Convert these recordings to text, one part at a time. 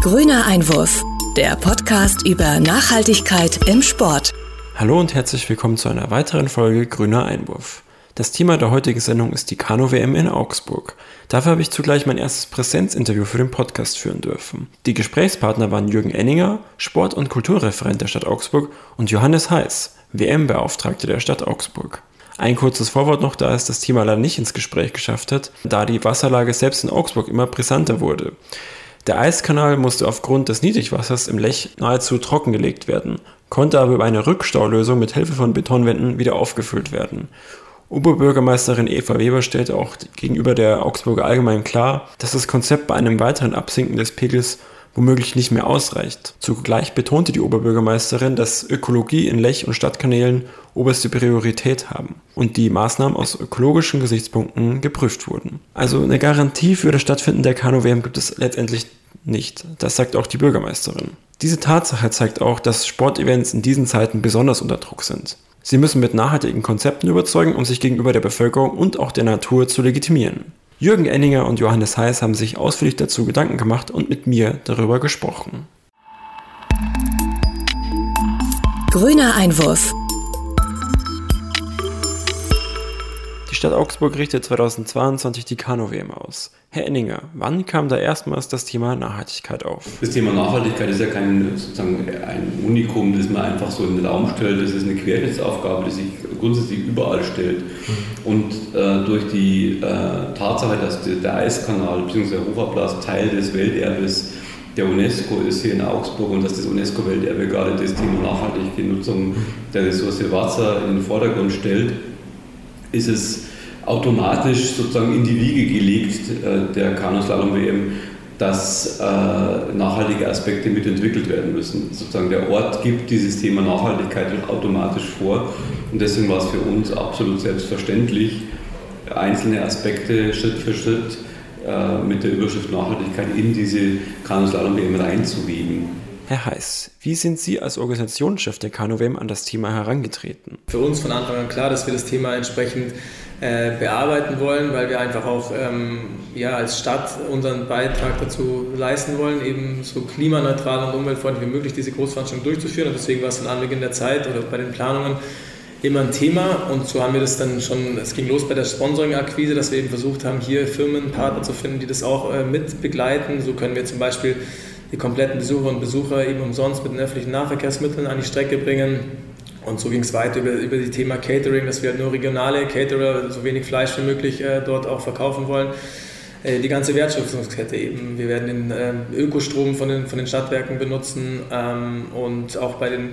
Grüner Einwurf, der Podcast über Nachhaltigkeit im Sport. Hallo und herzlich willkommen zu einer weiteren Folge Grüner Einwurf. Das Thema der heutigen Sendung ist die Kanu-WM in Augsburg. Dafür habe ich zugleich mein erstes Präsenzinterview für den Podcast führen dürfen. Die Gesprächspartner waren Jürgen Enninger, Sport- und Kulturreferent der Stadt Augsburg und Johannes Heiß, WM-Beauftragte der Stadt Augsburg. Ein kurzes Vorwort noch, da es das Thema leider nicht ins Gespräch geschafft hat, da die Wasserlage selbst in Augsburg immer brisanter wurde. Der Eiskanal musste aufgrund des Niedrigwassers im Lech nahezu trockengelegt werden, konnte aber über eine Rückstaulösung mit Hilfe von Betonwänden wieder aufgefüllt werden. Oberbürgermeisterin Eva Weber stellte auch gegenüber der Augsburger Allgemein klar, dass das Konzept bei einem weiteren Absinken des Pegels womöglich nicht mehr ausreicht. Zugleich betonte die Oberbürgermeisterin, dass Ökologie in Lech- und Stadtkanälen oberste Priorität haben und die Maßnahmen aus ökologischen Gesichtspunkten geprüft wurden. Also eine Garantie für das Stattfinden der Kanu-WM gibt es letztendlich nicht. Das sagt auch die Bürgermeisterin. Diese Tatsache zeigt auch, dass Sportevents in diesen Zeiten besonders unter Druck sind. Sie müssen mit nachhaltigen Konzepten überzeugen, um sich gegenüber der Bevölkerung und auch der Natur zu legitimieren. Jürgen Enninger und Johannes Heiß haben sich ausführlich dazu Gedanken gemacht und mit mir darüber gesprochen. Grüner Einwurf Stadt Augsburg richtet 2022 die Kanu-WM aus. Herr Enninger, wann kam da erstmals das Thema Nachhaltigkeit auf? Das Thema Nachhaltigkeit ist ja kein sozusagen ein Unikum, das man einfach so in den Raum stellt. Das ist eine Querschnittsaufgabe, die sich grundsätzlich überall stellt. Mhm. Und äh, durch die äh, Tatsache, dass der, der Eiskanal bzw. der Hoferplatz Teil des Welterbes der UNESCO ist hier in Augsburg und dass das UNESCO-Welterbe gerade das Thema nachhaltige Nutzung der Ressource Wasser in den Vordergrund stellt, ist es automatisch sozusagen in die Wiege gelegt, äh, der Kanuslalom-WM, dass äh, nachhaltige Aspekte mitentwickelt werden müssen. Sozusagen der Ort gibt dieses Thema Nachhaltigkeit automatisch vor und deswegen war es für uns absolut selbstverständlich, einzelne Aspekte Schritt für Schritt äh, mit der Überschrift Nachhaltigkeit in diese Kanuslalom-WM reinzuwiegen. Herr Heiß, wie sind Sie als Organisationschef der KanuWM an das Thema herangetreten? Für uns von Anfang an klar, dass wir das Thema entsprechend äh, bearbeiten wollen, weil wir einfach auch ähm, ja, als Stadt unseren Beitrag dazu leisten wollen, eben so klimaneutral und umweltfreundlich wie möglich diese Großveranstaltung durchzuführen. Und deswegen war es von Anbeginn der Zeit oder bei den Planungen immer ein Thema und so haben wir das dann schon, es ging los bei der Sponsoring-Akquise, dass wir eben versucht haben, hier Firmenpartner zu finden, die das auch äh, mit begleiten. So können wir zum Beispiel die kompletten Besucher und Besucher eben umsonst mit den öffentlichen Nahverkehrsmitteln an die Strecke bringen. Und so ging es weiter über, über das Thema Catering, dass wir halt nur regionale Caterer, so wenig Fleisch wie möglich äh, dort auch verkaufen wollen. Äh, die ganze Wertschöpfungskette eben. Wir werden den äh, Ökostrom von den, von den Stadtwerken benutzen ähm, und auch bei den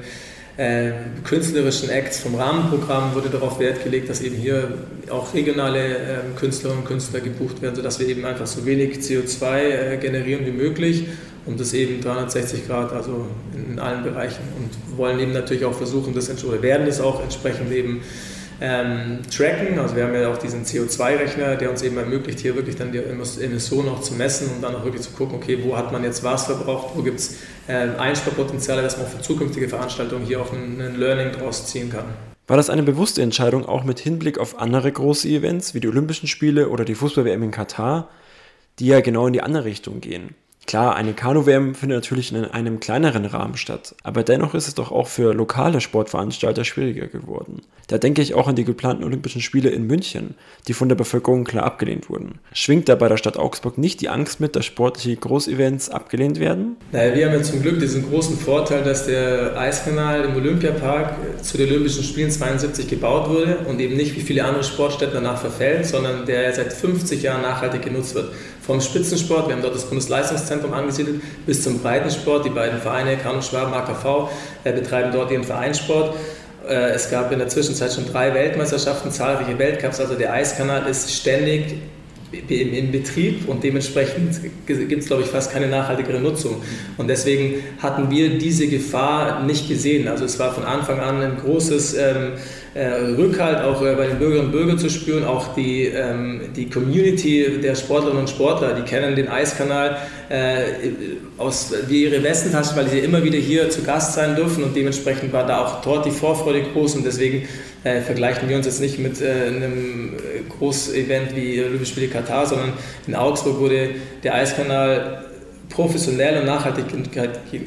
äh, künstlerischen Acts vom Rahmenprogramm wurde darauf Wert gelegt, dass eben hier auch regionale äh, Künstlerinnen und Künstler gebucht werden, sodass wir eben einfach so wenig CO2 äh, generieren wie möglich und das eben 360 Grad, also in, allen Bereichen und wollen eben natürlich auch versuchen, das oder werden das auch entsprechend eben ähm, tracken. Also wir haben ja auch diesen CO2-Rechner, der uns eben ermöglicht, hier wirklich dann die Emissionen auch zu messen und dann auch wirklich zu gucken, okay, wo hat man jetzt was verbraucht, wo gibt es äh, Einsparpotenziale, dass man auch für zukünftige Veranstaltungen hier auch ein, ein Learning draus ziehen kann. War das eine bewusste Entscheidung auch mit Hinblick auf andere große Events wie die Olympischen Spiele oder die Fußball-WM in Katar, die ja genau in die andere Richtung gehen? Klar, eine Kanu-WM findet natürlich in einem kleineren Rahmen statt, aber dennoch ist es doch auch für lokale Sportveranstalter schwieriger geworden. Da denke ich auch an die geplanten Olympischen Spiele in München, die von der Bevölkerung klar abgelehnt wurden. Schwingt da bei der Stadt Augsburg nicht die Angst mit, dass sportliche Großevents abgelehnt werden? Naja, wir haben ja zum Glück diesen großen Vorteil, dass der Eiskanal im Olympiapark zu den Olympischen Spielen 72 gebaut wurde und eben nicht wie viele andere Sportstätten danach verfällt, sondern der seit 50 Jahren nachhaltig genutzt wird vom Spitzensport, wir haben dort das Bundesleistungszentrum angesiedelt, bis zum Breitensport. Die beiden Vereine, Kanu Schwaben, AKV, äh, betreiben dort ihren Vereinssport. Äh, es gab in der Zwischenzeit schon drei Weltmeisterschaften, zahlreiche Weltcups, also der Eiskanal ist ständig in Betrieb und dementsprechend gibt es, glaube ich, fast keine nachhaltigere Nutzung. Und deswegen hatten wir diese Gefahr nicht gesehen. Also es war von Anfang an ein großes ähm, äh, Rückhalt auch äh, bei den Bürgerinnen und Bürgern zu spüren. Auch die, ähm, die Community der Sportlerinnen und Sportler, die kennen den Eiskanal äh, aus, wie ihre Westentasche, weil sie immer wieder hier zu Gast sein dürfen und dementsprechend war da auch dort die Vorfreude groß und deswegen äh, vergleichen wir uns jetzt nicht mit äh, einem Großevent wie Olympische Spiele Katar, sondern in Augsburg wurde der Eiskanal professionell und nachhaltig,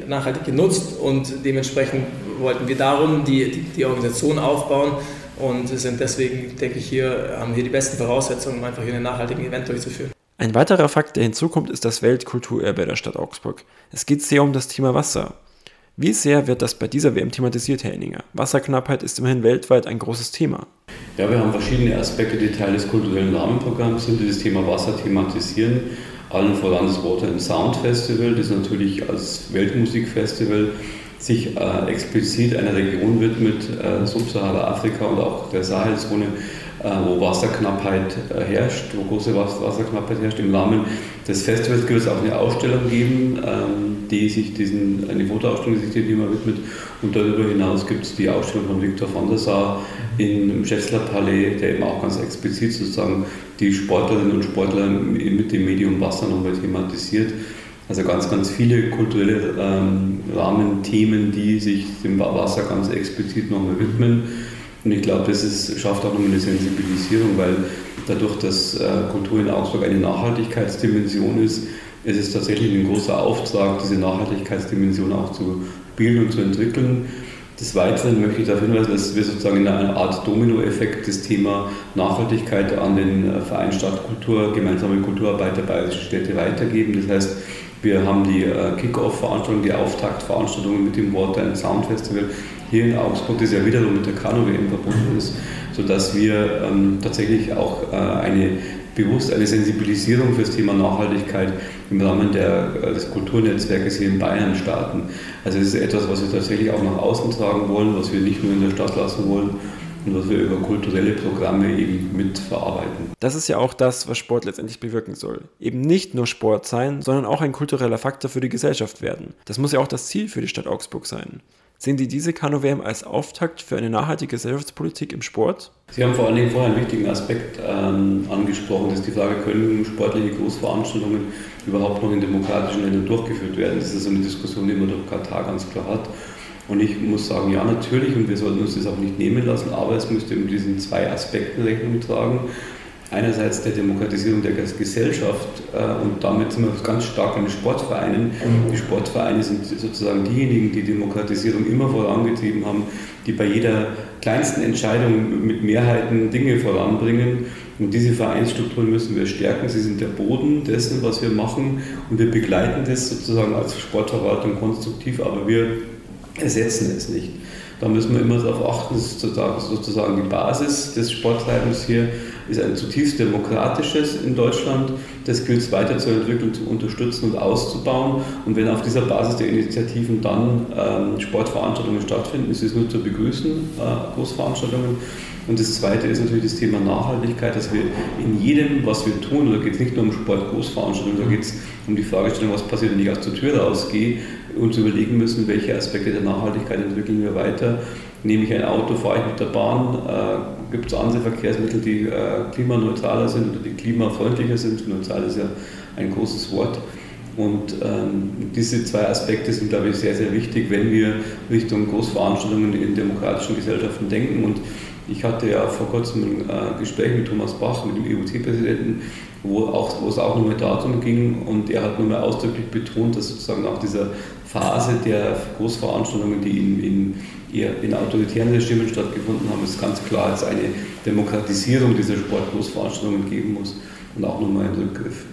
nachhaltig genutzt und dementsprechend wollten wir darum die, die, die Organisation aufbauen und sind deswegen, denke ich, hier, haben hier die besten Voraussetzungen, um einfach hier einen nachhaltigen Event durchzuführen. Ein weiterer Fakt, der hinzukommt, ist das Weltkulturerbe der Stadt Augsburg. Es geht sehr um das Thema Wasser. Wie sehr wird das bei dieser WM thematisiert, Herr Enninger? Wasserknappheit ist immerhin weltweit ein großes Thema. Ja, wir haben verschiedene Aspekte, die Teil des kulturellen Rahmenprogramms sind, die das Thema Wasser thematisieren. Allen voran das Water and Sound Festival, das natürlich als Weltmusikfestival sich äh, explizit einer Region widmet, äh, Subsahara-Afrika und auch der Sahelzone, äh, wo Wasserknappheit äh, herrscht, wo große Wasserknappheit herrscht. Im Rahmen des Festivals wird es auch eine Ausstellung geben, ähm, die sich diesen, eine Fotoausstellung, die sich dem Thema widmet. Und darüber hinaus gibt es die Ausstellung von Viktor van der Sar im Schätzler Palais, der eben auch ganz explizit sozusagen die Sportlerinnen und Sportler mit dem Medium Wasser nochmal thematisiert. Also ganz, ganz viele kulturelle ähm, Rahmenthemen, die sich dem Wasser ganz explizit nochmal widmen. Und ich glaube, das ist, schafft auch nochmal eine Sensibilisierung, weil dadurch, dass äh, Kultur in Augsburg eine Nachhaltigkeitsdimension ist, ist es tatsächlich ein großer Auftrag, diese Nachhaltigkeitsdimension auch zu bilden und zu entwickeln. Des Weiteren möchte ich darauf hinweisen, dass wir sozusagen in einer Art Dominoeffekt das Thema Nachhaltigkeit an den äh, Verein Stadtkultur, gemeinsame Kulturarbeit der bayerischen Städte weitergeben. Das heißt, wir haben die äh, Kick-Off-Veranstaltung, die Auftaktveranstaltungen mit dem Water and Sound Festival hier in Augsburg, das ja wiederum mit der Kanu-WM verbunden ist, sodass wir ähm, tatsächlich auch äh, eine bewusst eine Sensibilisierung für das Thema Nachhaltigkeit im Rahmen der, äh, des Kulturnetzwerkes hier in Bayern starten. Also es ist etwas, was wir tatsächlich auch nach außen tragen wollen, was wir nicht nur in der Stadt lassen wollen und was wir über kulturelle Programme eben mitverarbeiten. Das ist ja auch das, was Sport letztendlich bewirken soll. Eben nicht nur Sport sein, sondern auch ein kultureller Faktor für die Gesellschaft werden. Das muss ja auch das Ziel für die Stadt Augsburg sein. Sehen Sie diese Kanu-WM als Auftakt für eine nachhaltige Gesellschaftspolitik im Sport? Sie haben vor allen Dingen vorher einen wichtigen Aspekt ähm, angesprochen, das ist die Frage, können sportliche Großveranstaltungen überhaupt noch in demokratischen Ländern durchgeführt werden? Das ist so eine Diskussion, die man durch Katar ganz klar hat. Und ich muss sagen, ja, natürlich, und wir sollten uns das auch nicht nehmen lassen, aber es müsste mit diesen zwei Aspekten Rechnung tragen einerseits der Demokratisierung der Gesellschaft äh, und damit sind wir ganz stark an den Sportvereinen. Die Sportvereine sind sozusagen diejenigen, die Demokratisierung immer vorangetrieben haben, die bei jeder kleinsten Entscheidung mit Mehrheiten Dinge voranbringen. Und diese Vereinsstrukturen müssen wir stärken. Sie sind der Boden dessen, was wir machen. Und wir begleiten das sozusagen als Sportverwaltung konstruktiv, aber wir ersetzen es nicht. Da müssen wir immer darauf achten, das ist sozusagen die Basis des Sporttreibens hier ist ein zutiefst demokratisches in Deutschland. Das gilt es weiterzuentwickeln, zu unterstützen und auszubauen. Und wenn auf dieser Basis der Initiativen dann ähm, Sportveranstaltungen stattfinden, ist es nur zu begrüßen, äh, Großveranstaltungen. Und das Zweite ist natürlich das Thema Nachhaltigkeit, dass wir in jedem, was wir tun, da geht es nicht nur um Sport-Großveranstaltungen, da geht es um die Fragestellung, was passiert, wenn ich aus der Tür rausgehe, uns überlegen müssen, welche Aspekte der Nachhaltigkeit entwickeln wir weiter. Nehme ich ein Auto, fahre ich mit der Bahn, äh, gibt es andere Verkehrsmittel, die äh, klimaneutraler sind oder die klimafreundlicher sind. Neutral ist ja ein großes Wort. Und ähm, diese zwei Aspekte sind, glaube ich, sehr, sehr wichtig, wenn wir Richtung Großveranstaltungen in demokratischen Gesellschaften denken. Und ich hatte ja vor kurzem ein äh, Gespräch mit Thomas Bach, mit dem EUT-Präsidenten, wo, auch, wo es auch nochmal darum ging. Und er hat nochmal ausdrücklich betont, dass sozusagen nach dieser Phase der Großveranstaltungen, die in, in in autoritären Regimen stattgefunden haben, es ganz klar als eine Demokratisierung dieser Sportgroßveranstaltungen geben muss und auch nochmal ein Rückgriff.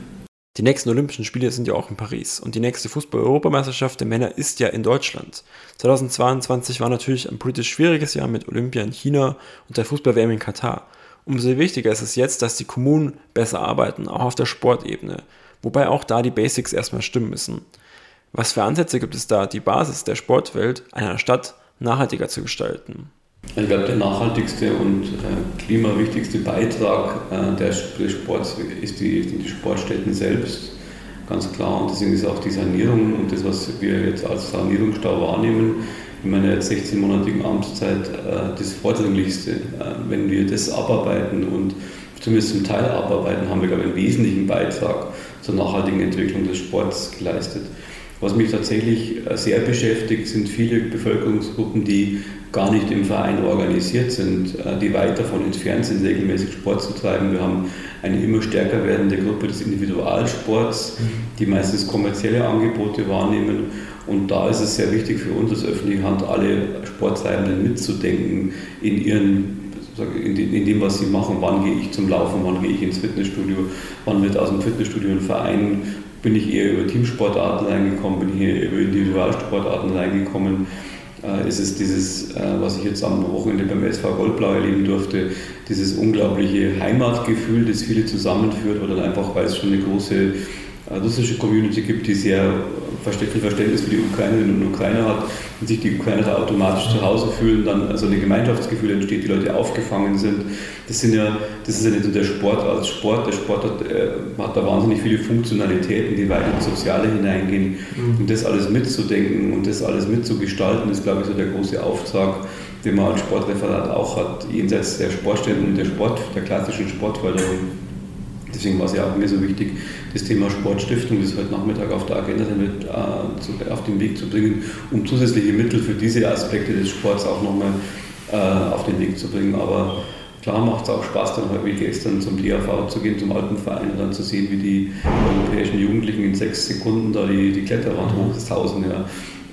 Die nächsten Olympischen Spiele sind ja auch in Paris und die nächste Fußball-Europameisterschaft der Männer ist ja in Deutschland. 2022 war natürlich ein politisch schwieriges Jahr mit Olympia in China und der Fußball-WM in Katar. Umso wichtiger ist es jetzt, dass die Kommunen besser arbeiten, auch auf der Sportebene, wobei auch da die Basics erstmal stimmen müssen. Was für Ansätze gibt es da, die Basis der Sportwelt einer Stadt nachhaltiger zu gestalten? Ich glaube, der nachhaltigste und äh, klimawichtigste Beitrag äh, des Sports ist die, die Sportstätten selbst, ganz klar. Und deswegen ist auch die Sanierung und das, was wir jetzt als Sanierungsstau wahrnehmen, in meiner 16-monatigen Amtszeit äh, das Vordringlichste. Äh, wenn wir das abarbeiten und zumindest zum Teil abarbeiten, haben wir, glaube ich, einen wesentlichen Beitrag zur nachhaltigen Entwicklung des Sports geleistet. Was mich tatsächlich sehr beschäftigt, sind viele Bevölkerungsgruppen, die gar nicht im Verein organisiert sind, die weit davon entfernt sind, regelmäßig Sport zu treiben. Wir haben eine immer stärker werdende Gruppe des Individualsports, die meistens kommerzielle Angebote wahrnehmen. Und da ist es sehr wichtig für uns als öffentliche Hand, alle Sporttreibenden mitzudenken in ihren in dem, was sie machen, wann gehe ich zum Laufen, wann gehe ich ins Fitnessstudio, wann wird aus dem Fitnessstudio ein Verein, bin ich eher über Teamsportarten reingekommen, bin ich eher über Individualsportarten reingekommen. Äh, ist es dieses, äh, was ich jetzt am Wochenende beim SV Goldblau erleben durfte, dieses unglaubliche Heimatgefühl, das viele zusammenführt, oder einfach, weil es schon eine große russische Community gibt, die sehr viel Verständnis für die Ukrainerinnen und Ukrainer hat und sich die Ukrainer da automatisch zu Hause fühlen, dann also ein Gemeinschaftsgefühl entsteht, die Leute aufgefangen sind. Das, sind ja, das ist ja nicht nur der Sport als Sport. Der Sport hat, äh, hat da wahnsinnig viele Funktionalitäten, die weit ins Soziale hineingehen. Mhm. Und das alles mitzudenken und das alles mitzugestalten, ist, glaube ich, so der große Auftrag, den man als Sportreferat auch hat, jenseits der Sportstätten und der, Sport, der klassischen Sportförderung. Deswegen war es ja auch mir so wichtig, das Thema Sportstiftung, das heute Nachmittag auf der Agenda mit, äh, auf den Weg zu bringen, um zusätzliche Mittel für diese Aspekte des Sports auch nochmal äh, auf den Weg zu bringen. Aber klar macht es auch Spaß, dann heute wie gestern zum DAV zu gehen, zum Alpenverein und dann zu sehen, wie die europäischen Jugendlichen in sechs Sekunden da die, die Kletterwand hoch des Tausend ja,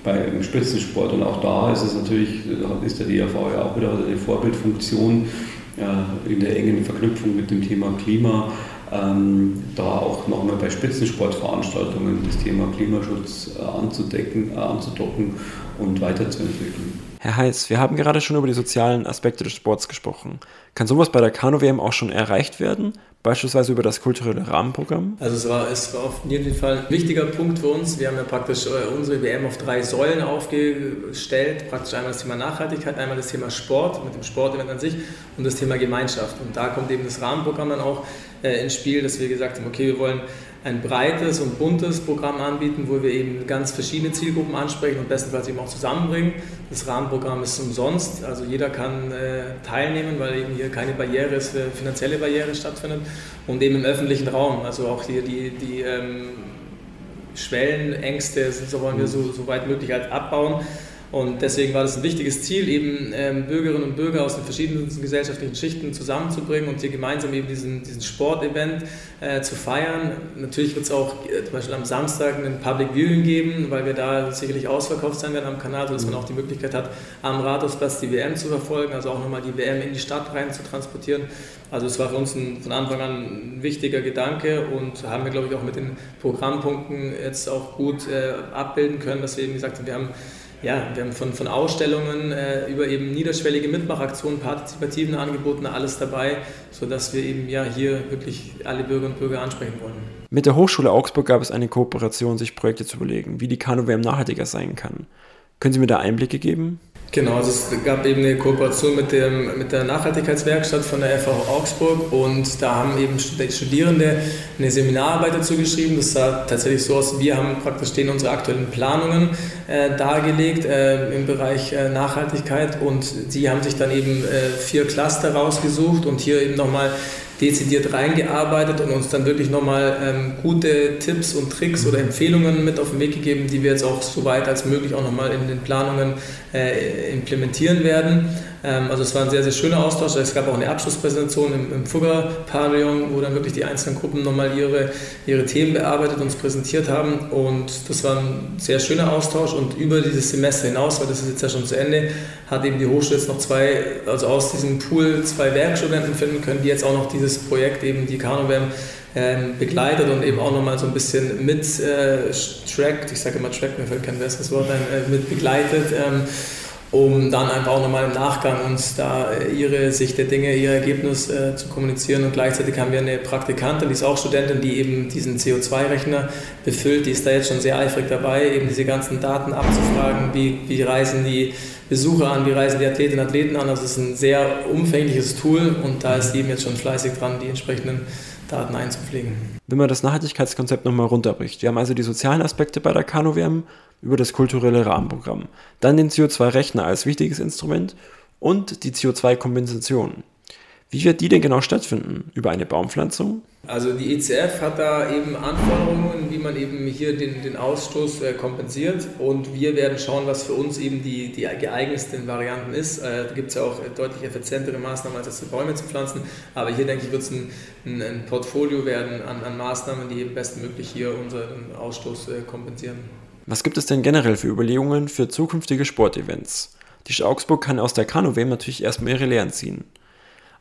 beim Spitzensport. Und auch da ist es natürlich, ist der DAV ja auch wieder eine Vorbildfunktion ja, in der engen Verknüpfung mit dem Thema Klima ähm, da auch nochmal bei Spitzensportveranstaltungen das Thema Klimaschutz äh, anzudecken, äh, anzudocken und weiterzuentwickeln. Herr Heiß, wir haben gerade schon über die sozialen Aspekte des Sports gesprochen. Kann sowas bei der Kanu-WM auch schon erreicht werden? Beispielsweise über das kulturelle Rahmenprogramm? Also es war, es war auf jeden Fall ein wichtiger Punkt für uns. Wir haben ja praktisch äh, unsere WM auf drei Säulen aufgestellt. Praktisch einmal das Thema Nachhaltigkeit, einmal das Thema Sport mit dem Sportevent an sich und das Thema Gemeinschaft. Und da kommt eben das Rahmenprogramm dann auch äh, ins Spiel, dass wir gesagt haben, okay, wir wollen ein breites und buntes Programm anbieten, wo wir eben ganz verschiedene Zielgruppen ansprechen und bestenfalls eben auch zusammenbringen. Das Rahmenprogramm ist umsonst, also jeder kann äh, teilnehmen, weil eben hier keine Barriere ist, äh, finanzielle Barriere stattfindet. Und eben im öffentlichen Raum, also auch hier die, die ähm, Schwellenängste, so wollen wir so, so weit möglich halt abbauen und deswegen war das ein wichtiges Ziel, eben ähm, Bürgerinnen und Bürger aus den verschiedensten gesellschaftlichen Schichten zusammenzubringen und hier gemeinsam eben diesen, diesen Sportevent äh, zu feiern. Natürlich wird es auch äh, zum Beispiel am Samstag einen Public Viewing geben, weil wir da sicherlich ausverkauft sein werden am Kanal, sodass man auch die Möglichkeit hat, am Rathausplatz die WM zu verfolgen, also auch nochmal die WM in die Stadt rein zu transportieren. Also es war für uns ein, von Anfang an ein wichtiger Gedanke und haben wir, glaube ich, auch mit den Programmpunkten jetzt auch gut äh, abbilden können, dass wir eben gesagt haben, wir haben ja, wir haben von, von Ausstellungen äh, über eben niederschwellige Mitmachaktionen, partizipativen Angeboten alles dabei, sodass wir eben ja hier wirklich alle Bürger und Bürger ansprechen wollen. Mit der Hochschule Augsburg gab es eine Kooperation, sich Projekte zu überlegen, wie die Kanu-WM nachhaltiger sein kann. Können Sie mir da Einblicke geben? Genau, also es gab eben eine Kooperation mit, dem, mit der Nachhaltigkeitswerkstatt von der FH Augsburg und da haben eben Studierende eine Seminararbeit dazu geschrieben. Das sah tatsächlich so aus, wir haben praktisch denen unsere aktuellen Planungen äh, dargelegt äh, im Bereich äh, Nachhaltigkeit und sie haben sich dann eben äh, vier Cluster rausgesucht und hier eben nochmal dezidiert reingearbeitet und uns dann wirklich nochmal ähm, gute Tipps und Tricks oder Empfehlungen mit auf den Weg gegeben, die wir jetzt auch so weit als möglich auch nochmal in den Planungen äh, implementieren werden. Ähm, also es war ein sehr, sehr schöner Austausch. Es gab auch eine Abschlusspräsentation im, im Fugger-Pavillon, wo dann wirklich die einzelnen Gruppen nochmal ihre, ihre Themen bearbeitet und präsentiert haben. Und das war ein sehr schöner Austausch. Und über dieses Semester hinaus, weil das ist jetzt ja schon zu Ende, hat eben die Hochschule jetzt noch zwei, also aus diesem Pool zwei Werkstudenten finden können, die jetzt auch noch dieses Projekt, eben die Kanuwärme, ähm, begleitet und eben auch nochmal so ein bisschen mit äh, trackt, ich sage immer track, mir fällt kein besseres Wort ein, äh, mit begleitet. Ähm, um dann einfach auch nochmal im Nachgang uns da äh, ihre Sicht der Dinge, ihr Ergebnis äh, zu kommunizieren. Und gleichzeitig haben wir eine Praktikantin, die ist auch Studentin, die eben diesen CO2-Rechner befüllt. Die ist da jetzt schon sehr eifrig dabei, eben diese ganzen Daten abzufragen. Wie, wie reisen die Besucher an, wie reisen die Athletinnen und Athleten an? Das ist ein sehr umfängliches Tool und da ist eben jetzt schon fleißig dran, die entsprechenden Daten einzupflegen. Wenn man das Nachhaltigkeitskonzept nochmal runterbricht, wir haben also die sozialen Aspekte bei der Kanu-WM über das kulturelle Rahmenprogramm, dann den CO2-Rechner als wichtiges Instrument und die CO2-Kompensation. Wie wird die denn genau stattfinden? Über eine Baumpflanzung? Also die ECF hat da eben Anforderungen, wie man eben hier den, den Ausstoß äh, kompensiert und wir werden schauen, was für uns eben die, die geeignetsten Varianten ist. Äh, da gibt es ja auch deutlich effizientere Maßnahmen, als jetzt Bäume zu pflanzen, aber hier denke ich, wird es ein, ein, ein, Portfolio werden an, an, Maßnahmen, die eben bestmöglich hier unseren Ausstoß äh, kompensieren. Was gibt es denn generell für Überlegungen für zukünftige Sportevents? Die Augsburg kann aus der Kanu-WM natürlich erstmal ihre Lehren ziehen.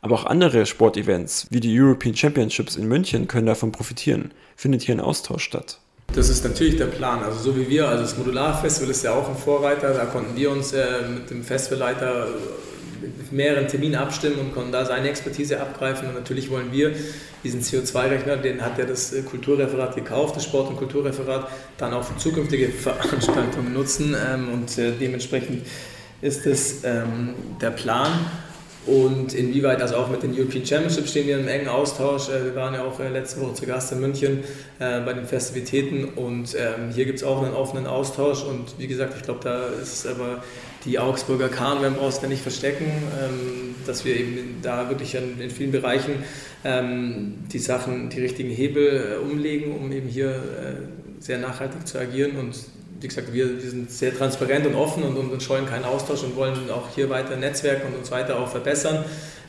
Aber auch andere Sportevents wie die European Championships in München können davon profitieren. Findet hier ein Austausch statt? Das ist natürlich der Plan. Also so wie wir, also das Modularfestival ist ja auch ein Vorreiter, da konnten wir uns äh, mit dem Festivalleiter mit mehreren Terminen abstimmen und konnten da seine Expertise abgreifen. Und natürlich wollen wir diesen CO2-Rechner, den hat ja das äh, Kulturreferat gekauft, das Sport- und Kulturreferat, dann auch für zukünftige Veranstaltungen nutzen. Ähm, und äh, dementsprechend ist es ähm, der Plan. Und inwieweit, also auch mit den European Championships stehen wir im engen Austausch. Äh, wir waren ja auch äh, letzte Woche zu Gast in München äh, bei den Festivitäten und ähm, hier gibt es auch einen offenen Austausch. Und wie gesagt, ich glaube, da ist aber die Augsburger Kahn, wir brauchen es nicht verstecken, ähm, dass wir eben da wirklich in vielen Bereichen ähm, die Sachen, die richtigen Hebel umlegen, um eben hier sehr nachhaltig zu agieren und wie gesagt, wir, wir sind sehr transparent und offen und, und, scheuen keinen Austausch und wollen auch hier weiter netzwerken und uns weiter auch verbessern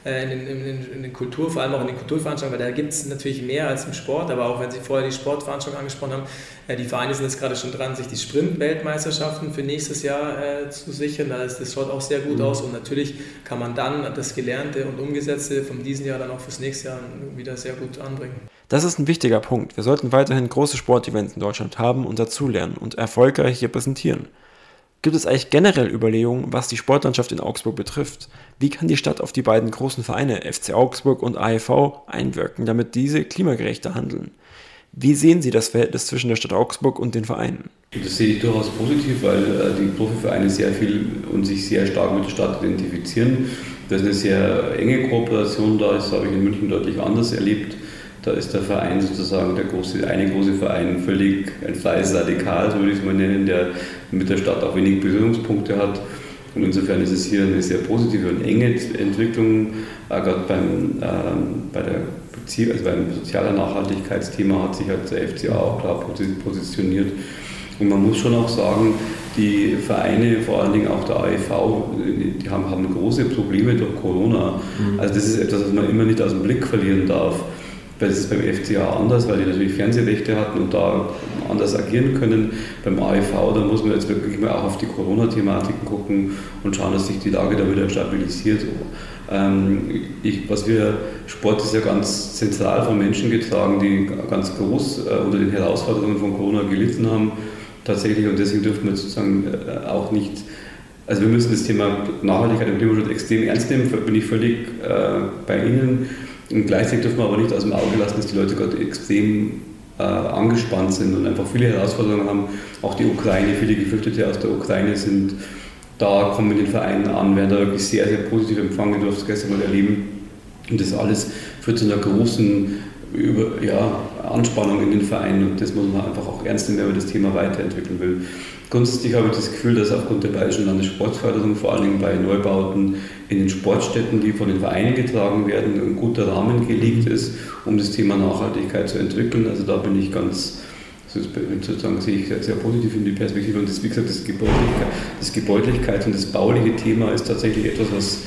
äh, in, den, in, in den Kultur, vor allem auch in den Kulturveranstaltungen, weil da gibt es natürlich mehr als im Sport, aber auch wenn Sie vorher die Sportveranstaltung angesprochen haben, äh, die Vereine sind jetzt gerade schon dran, sich die Sprint-Weltmeisterschaften für nächstes Jahr äh, zu sichern. Das, das schaut auch sehr gut mhm. aus und natürlich kann man dann das Gelernte und Umgesetzte von diesem Jahr dann auch fürs nächste Jahr wieder sehr gut anbringen. Das ist ein wichtiger Punkt. Wir sollten weiterhin große Sportevents in Deutschland haben und dazulernen und erfolgreich repräsentieren. Gibt es eigentlich generell Überlegungen, was die Sportlandschaft in Augsburg betrifft? Wie kann die Stadt auf die beiden großen Vereine FC Augsburg und AEV einwirken, damit diese klimagerechter handeln? Wie sehen Sie das Verhältnis zwischen der Stadt Augsburg und den Vereinen? Das sehe ich durchaus positiv, weil äh, die Profivereine sehr viel und sich sehr stark mit der Stadt identifizieren. Das ist eine sehr enge Kooperation da, das habe ich in München deutlich anders erlebt. Da ist der Verein sozusagen, der große, eine große Verein, völlig ein freies Radikal, so würde ich es mal nennen, der mit der Stadt auch wenig Berührungspunkte hat. Und insofern ist es hier eine sehr positive und enge Entwicklung, äh, gerade beim, ähm, bei der Beziehung, also beim sozialen Nachhaltigkeitsthema hat sich halt der FCA auch klar positioniert. Und man muss schon auch sagen, die Vereine, vor allen Dingen auch der AEV, die haben, haben große Probleme durch Corona. Mhm. Also das ist etwas, was man immer nicht aus dem Blick verlieren darf. Weil das ist beim FCA anders, weil die natürlich Fernsehrechte hatten und da anders agieren können. Beim AEV, da muss man jetzt wirklich mal auch auf die Corona-Thematiken gucken und schauen, dass sich die Lage da wieder stabilisiert. Ähm, ich, was wir, Sport ist ja ganz zentral von Menschen getragen, die ganz groß äh, unter den Herausforderungen von Corona gelitten haben, tatsächlich. Und deswegen dürfen wir sozusagen äh, auch nicht also wir müssen das Thema Nachhaltigkeit und Klimaschutz extrem ernst nehmen, bin ich völlig äh, bei Ihnen. Und gleichzeitig dürfen wir aber nicht aus dem Auge lassen, dass die Leute gerade extrem äh, angespannt sind und einfach viele Herausforderungen haben. Auch die Ukraine, viele Geflüchtete aus der Ukraine sind da, kommen mit den Vereinen an, werden da wirklich sehr, sehr positiv empfangen. Du hast es gestern mal erleben. Und das alles führt zu einer großen über, ja, Anspannung in den Vereinen und das muss man einfach auch ernst nehmen, wenn man das Thema weiterentwickeln will. Grundsätzlich habe ich das Gefühl, dass aufgrund der Bayerischen Landessportförderung, vor allem bei Neubauten in den Sportstätten, die von den Vereinen getragen werden, ein guter Rahmen gelegt ist, um das Thema Nachhaltigkeit zu entwickeln. Also da bin ich ganz, sozusagen sehe ich sehr, sehr positiv in die Perspektive. Und das, wie gesagt, das Gebäudlichkeit, das Gebäudlichkeit und das bauliche Thema ist tatsächlich etwas, was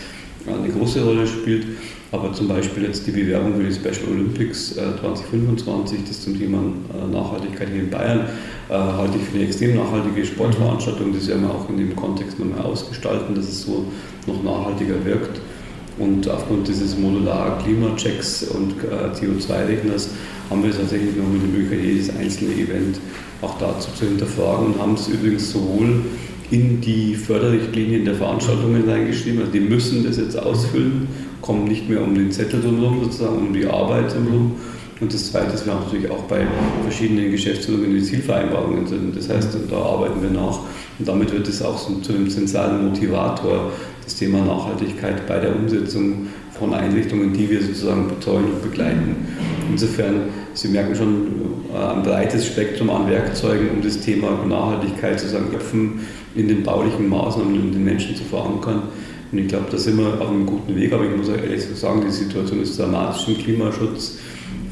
eine große Rolle spielt. Aber zum Beispiel jetzt die Bewerbung für die Special Olympics äh, 2025, das zum Thema äh, Nachhaltigkeit hier in Bayern, äh, halte ich für eine extrem nachhaltige Sportveranstaltung. Das werden wir auch in dem Kontext nochmal ausgestalten, dass es so noch nachhaltiger wirkt. Und aufgrund dieses modularen Klimachecks und äh, CO2-Rechners haben wir tatsächlich noch mit der Möglichkeit, jedes einzelne Event auch dazu zu hinterfragen und haben es übrigens sowohl in die Förderrichtlinien der Veranstaltungen reingeschrieben. Also die müssen das jetzt ausfüllen, kommen nicht mehr um den Zettel drumherum, sozusagen um die Arbeit drumherum. Und das Zweite ist, wir haben natürlich auch bei verschiedenen Geschäftsführungen die Zielvereinbarungen sind. Das heißt, da arbeiten wir nach. Und damit wird es auch so zu einem zentralen Motivator, das Thema Nachhaltigkeit bei der Umsetzung von Einrichtungen, die wir sozusagen betreuen und begleiten. Insofern, Sie merken schon äh, ein breites Spektrum an Werkzeugen, um das Thema Nachhaltigkeit sozusagen öffnen in den baulichen Maßnahmen und den Menschen zu verankern. Und ich glaube, da sind wir auf einem guten Weg, aber ich muss auch ehrlich sagen, die Situation ist dramatisch im Klimaschutz.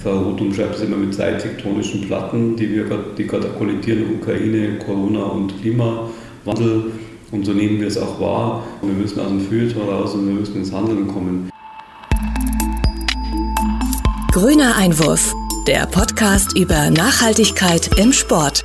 Frau Roth umschreibt es immer mit zwei tektonischen Platten, die wir gerade kollidieren, Ukraine, Corona und Klimawandel. Und so nehmen wir es auch wahr. Wir müssen aus dem Feuilleton raus und wir müssen ins Handeln kommen. Grüner Einwurf, der Podcast über Nachhaltigkeit im Sport.